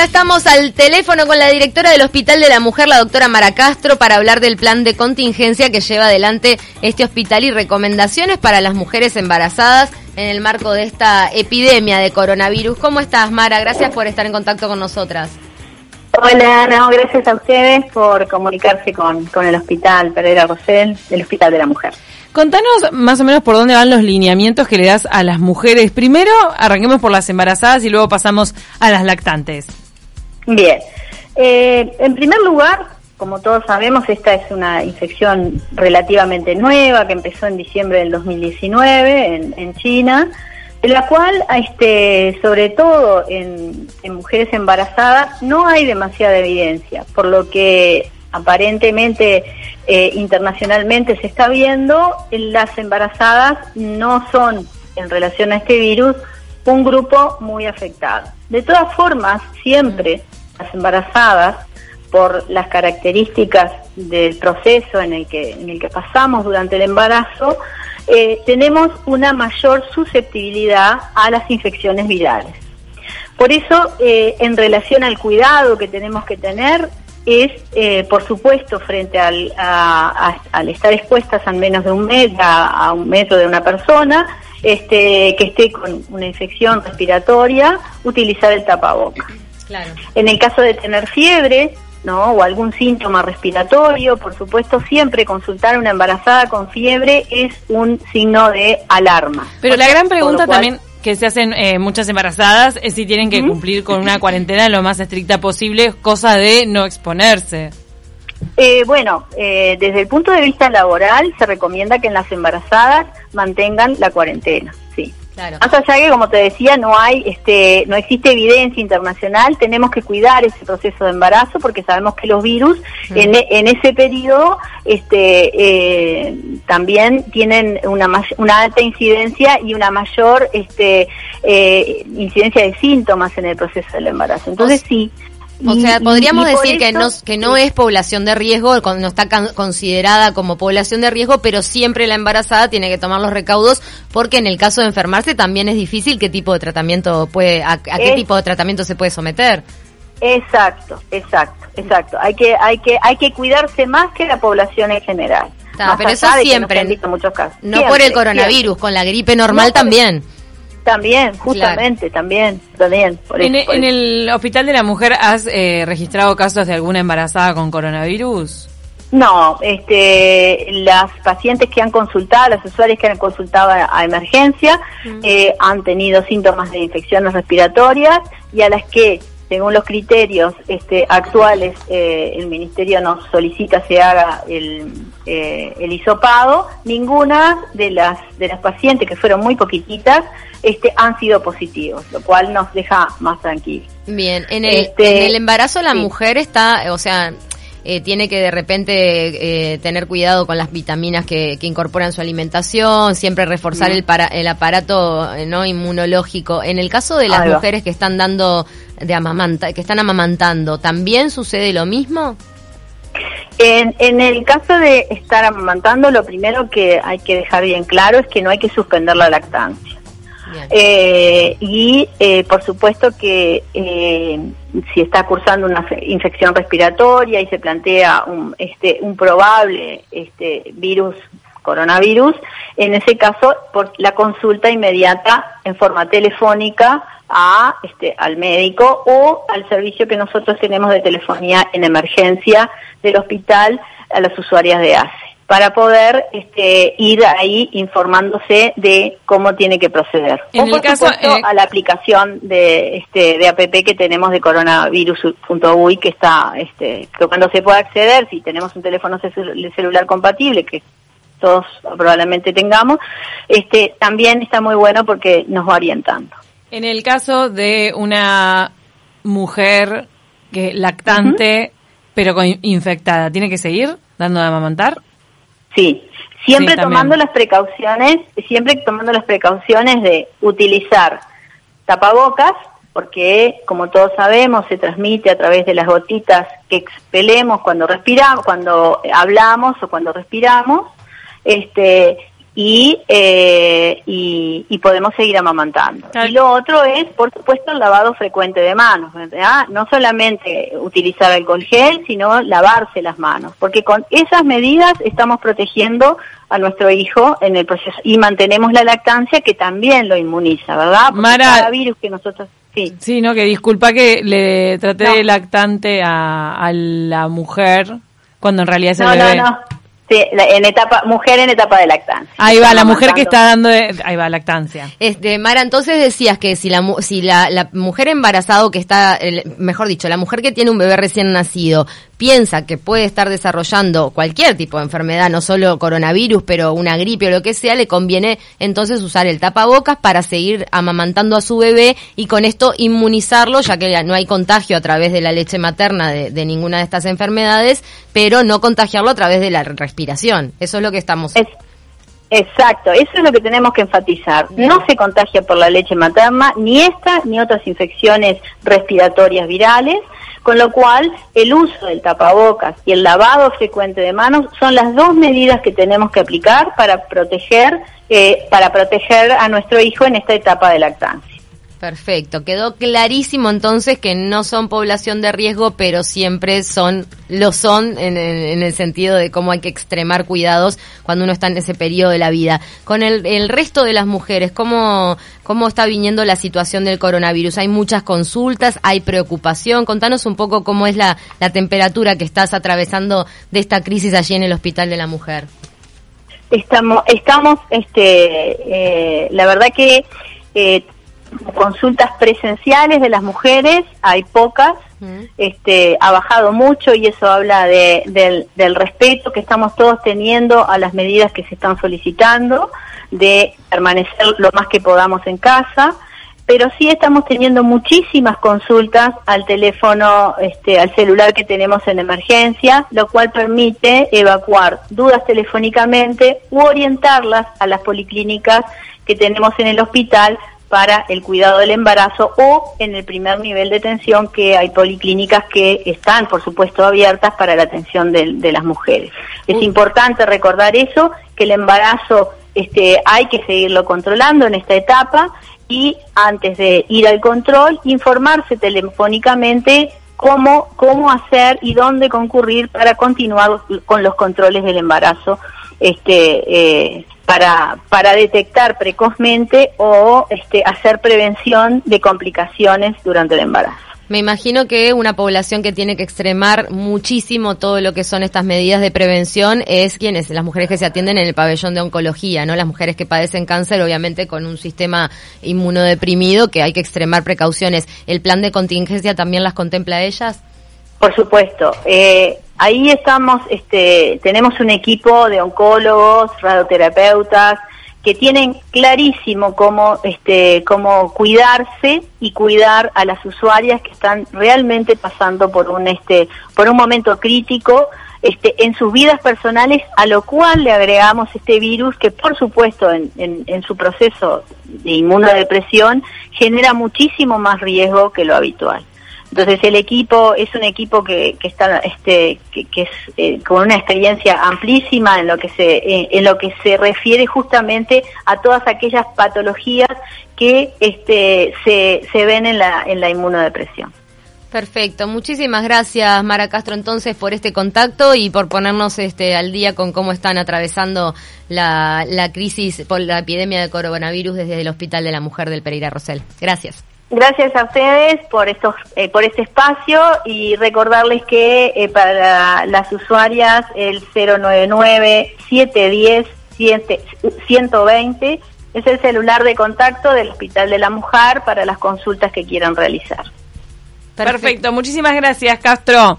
Ya estamos al teléfono con la directora del Hospital de la Mujer, la doctora Mara Castro, para hablar del plan de contingencia que lleva adelante este hospital y recomendaciones para las mujeres embarazadas en el marco de esta epidemia de coronavirus. ¿Cómo estás, Mara? Gracias por estar en contacto con nosotras. Hola, no, gracias a ustedes por comunicarse con, con el Hospital Pereira Rosell, el Hospital de la Mujer. Contanos más o menos por dónde van los lineamientos que le das a las mujeres. Primero, arranquemos por las embarazadas y luego pasamos a las lactantes. Bien. Eh, en primer lugar, como todos sabemos, esta es una infección relativamente nueva que empezó en diciembre del 2019 en, en China, de la cual, este, sobre todo en, mujeres embarazadas, no hay demasiada evidencia, por lo que aparentemente eh, internacionalmente se está viendo, las embarazadas no son, en relación a este virus, un grupo muy afectado. De todas formas, siempre las embarazadas, por las características del proceso en el que, en el que pasamos durante el embarazo, eh, tenemos una mayor susceptibilidad a las infecciones virales. Por eso, eh, en relación al cuidado que tenemos que tener, es, eh, por supuesto, frente al, al estar expuestas a menos de un metro, a, un metro de una persona, este, que esté con una infección respiratoria, utilizar el En el caso de tener fiebre, ¿no? o algún síntoma respiratorio, por supuesto, siempre consultar a una embarazada con fiebre es un signo de alarma. Pero la gran pregunta también que se hacen eh, muchas embarazadas es si tienen que cumplir con una cuarentena lo más estricta posible, cosa de no exponerse. Eh, bueno, eh, desde el punto de vista laboral se recomienda que en las embarazadas mantengan la cuarentena, sí. Más allá que, como te decía, no hay, este, no existe evidencia internacional, tenemos que cuidar ese proceso de embarazo porque sabemos que los virus en, en, ese periodo, este, eh, también tienen una, una alta incidencia y una mayor, este, eh, incidencia de síntomas en el proceso del embarazo. Entonces sí, o sea, podríamos decir que no, que no es población de riesgo, no está considerada como población de riesgo, pero siempre la embarazada tiene que tomar los recaudos porque en el caso de enfermarse también es difícil qué tipo de tratamiento puede, a, qué tipo de tratamiento se puede someter. Exacto, exacto, exacto. Hay que, hay que, hay que cuidarse más que la población en general. pero eso siempre. muchos casos. No por el coronavirus, con la gripe normal también. También, justamente, también, también. ¿En, el Hospital de la Mujer has eh, registrado casos de alguna embarazada con coronavirus? No, este, las pacientes que han consultado, las usuarias que han consultado a, emergencia, mm. eh, han tenido síntomas de infecciones respiratorias y a las que, según los criterios este, actuales, eh, el Ministerio nos solicita se haga el, el hisopado, ninguna de las, de las pacientes, que fueron muy poquititas, este, han sido positivos, lo cual nos deja más tranquilos. Bien, en el, este, el embarazo la mujer está, o sea, eh, tiene que de repente eh, tener cuidado con las vitaminas que, que incorporan su alimentación, siempre reforzar el, para, el aparato eh, no inmunológico. En el caso de las mujeres que están dando de amamanta, que están amamantando, ¿también sucede lo mismo? En, en, el caso de estar amamantando, lo primero que hay que dejar bien claro es que no hay que suspender la lactancia. Eh, y eh, por supuesto que eh, si está cursando una infección respiratoria y se plantea un, este, un probable este, virus coronavirus, en ese caso por la consulta inmediata en forma telefónica a este al médico o al servicio que nosotros tenemos de telefonía en emergencia del hospital a las usuarias de ACE para poder este, ir ahí informándose de cómo tiene que proceder. En o por caso, supuesto, eh, a la aplicación de este de app que tenemos de coronavirus.uy que está este que cuando se pueda acceder, si tenemos un teléfono celular compatible que todos probablemente tengamos, este también está muy bueno porque nos va orientando. En el caso de una mujer que lactante pero con infectada, ¿tiene que seguir dando de amamantar? Sí, siempre tomando las precauciones, siempre tomando las precauciones de utilizar tapabocas, porque como todos sabemos se transmite a través de las gotitas que expelemos cuando respiramos, cuando hablamos o cuando respiramos, este y, eh, y, podemos seguir amamantando. Y lo otro es, por supuesto, el lavado frecuente de manos. No solamente utilizar alcohol gel, sino lavarse las manos, porque con esas medidas estamos protegiendo a nuestro hijo en el proceso y mantenemos la lactancia que también lo inmuniza, ¿verdad? Porque Mara, virus que nosotros Sí. sí, no, que disculpa que le traté de lactante a, a, la mujer cuando en realidad es el bebé. No, no, Sí, en etapa, mujer en etapa de lactancia. Ahí va, la mujer que está dando, ahí va, lactancia. Este, Mara, entonces decías que si la, si la, la mujer embarazada que está, mejor dicho, la mujer que tiene un bebé recién nacido, piensa que puede estar desarrollando cualquier tipo de enfermedad, no solo coronavirus, pero una gripe o lo que sea, le conviene entonces usar el tapabocas para seguir amamantando a su bebé y con esto inmunizarlo, ya que no hay contagio a través de la leche materna de, ninguna de estas enfermedades, pero no contagiarlo a través de la respiración. Eso es lo que estamos... Exacto, eso es lo que tenemos que enfatizar. No se contagia por la leche materna ni esta ni otras infecciones respiratorias virales, con lo cual el uso del tapabocas y el lavado frecuente de manos son las dos medidas que tenemos que aplicar para proteger eh, para proteger a nuestro hijo en esta etapa de lactancia. Perfecto, quedó clarísimo entonces que no son población de riesgo, pero siempre son, lo son en, el sentido de cómo hay que extremar cuidados cuando uno está en ese periodo de la vida. Con el, resto de las mujeres, ¿cómo, ¿cómo está viniendo la situación del coronavirus? Hay muchas consultas, hay preocupación. Contanos un poco cómo es la, temperatura que estás atravesando de esta crisis allí en el Hospital de la Mujer. Estamos, estamos, este, eh, la verdad que eh, consultas presenciales de las mujeres hay pocas, este, ha bajado mucho y eso habla de, del, del, respeto que estamos todos teniendo a las medidas que se están solicitando, de permanecer lo más que podamos en casa, pero sí estamos teniendo muchísimas consultas al teléfono, este, al celular que tenemos en emergencia, lo cual permite evacuar dudas telefónicamente u orientarlas a las policlínicas que tenemos en el hospital para el cuidado del embarazo o en el primer nivel de atención que hay policlínicas que están, por supuesto, abiertas para la atención de, las mujeres. Es importante recordar eso, que el embarazo este, hay que seguirlo controlando en esta etapa y antes de ir al control, informarse telefónicamente cómo, cómo hacer y dónde concurrir para continuar con los controles del embarazo este, eh, para, para detectar precozmente o este, hacer prevención de complicaciones durante el embarazo. Me imagino que una población que tiene que extremar muchísimo todo lo que son estas medidas de prevención es quienes, las mujeres que se atienden en el pabellón de oncología, ¿no? Las mujeres que padecen cáncer, obviamente con un sistema inmunodeprimido que hay que extremar precauciones. ¿El plan de contingencia también las contempla ellas? Por supuesto. Eh, ahí estamos, este, tenemos un equipo de oncólogos, radioterapeutas, que tienen clarísimo cómo, este, cómo cuidarse y cuidar a las usuarias que están realmente pasando por un, este, por un momento crítico este, en sus vidas personales, a lo cual le agregamos este virus que, por supuesto, en, en, en su proceso de inmunodepresión genera muchísimo más riesgo que lo habitual. Entonces el equipo es un equipo que, que está este que, es eh, con una experiencia amplísima en lo que se en lo que se refiere justamente a todas aquellas patologías que este se, se ven en la en la inmunodepresión. Perfecto, muchísimas gracias Mara Castro entonces por este contacto y por ponernos este al día con cómo están atravesando la, la crisis por la epidemia de coronavirus desde el Hospital de la Mujer del Pereira Rosell. Gracias. Gracias a ustedes por estos, eh, por este espacio y recordarles que eh, para las usuarias el 099 710 120 es el celular de contacto del Hospital de la Mujer para las consultas que quieran realizar. Perfecto, muchísimas gracias Castro.